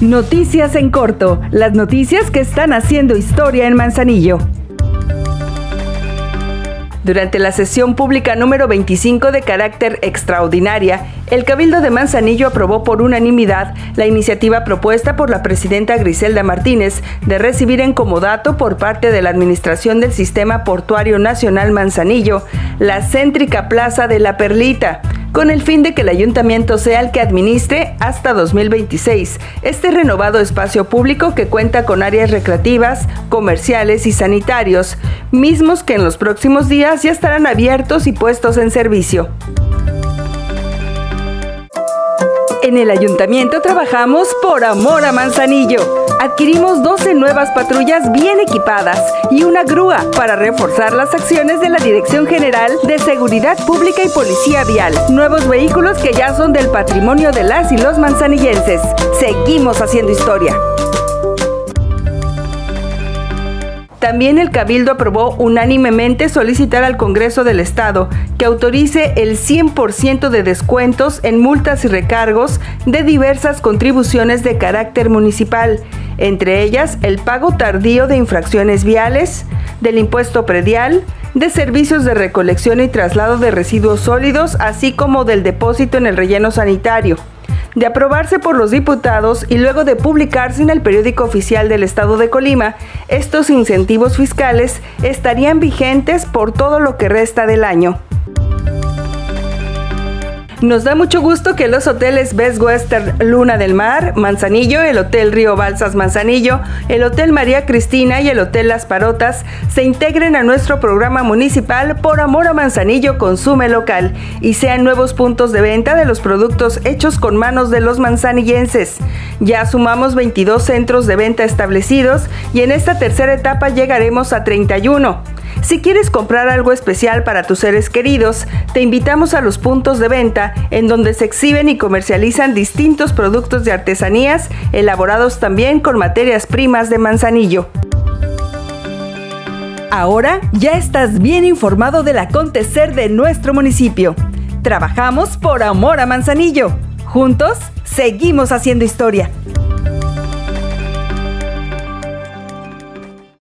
Noticias en corto, las noticias que están haciendo historia en Manzanillo. Durante la sesión pública número 25 de carácter extraordinaria, el Cabildo de Manzanillo aprobó por unanimidad la iniciativa propuesta por la presidenta Griselda Martínez de recibir en comodato por parte de la Administración del Sistema Portuario Nacional Manzanillo la céntrica Plaza de la Perlita, con el fin de que el ayuntamiento sea el que administre hasta 2026 este renovado espacio público que cuenta con áreas recreativas, comerciales y sanitarios, mismos que en los próximos días ya estarán abiertos y puestos en servicio. En el ayuntamiento trabajamos por amor a Manzanillo. Adquirimos 12 nuevas patrullas bien equipadas y una grúa para reforzar las acciones de la Dirección General de Seguridad Pública y Policía Vial. Nuevos vehículos que ya son del patrimonio de las y los manzanillenses. Seguimos haciendo historia. También el Cabildo aprobó unánimemente solicitar al Congreso del Estado que autorice el 100% de descuentos en multas y recargos de diversas contribuciones de carácter municipal, entre ellas el pago tardío de infracciones viales, del impuesto predial, de servicios de recolección y traslado de residuos sólidos, así como del depósito en el relleno sanitario de aprobarse por los diputados y luego de publicarse en el periódico oficial del Estado de Colima, estos incentivos fiscales estarían vigentes por todo lo que resta del año. Nos da mucho gusto que los hoteles Best Western Luna del Mar, Manzanillo, el Hotel Río Balsas Manzanillo, el Hotel María Cristina y el Hotel Las Parotas se integren a nuestro programa municipal Por Amor a Manzanillo Consume Local y sean nuevos puntos de venta de los productos hechos con manos de los manzanillenses. Ya sumamos 22 centros de venta establecidos y en esta tercera etapa llegaremos a 31. Si quieres comprar algo especial para tus seres queridos, te invitamos a los puntos de venta en donde se exhiben y comercializan distintos productos de artesanías elaborados también con materias primas de manzanillo. Ahora ya estás bien informado del acontecer de nuestro municipio. Trabajamos por amor a Manzanillo. Juntos, seguimos haciendo historia.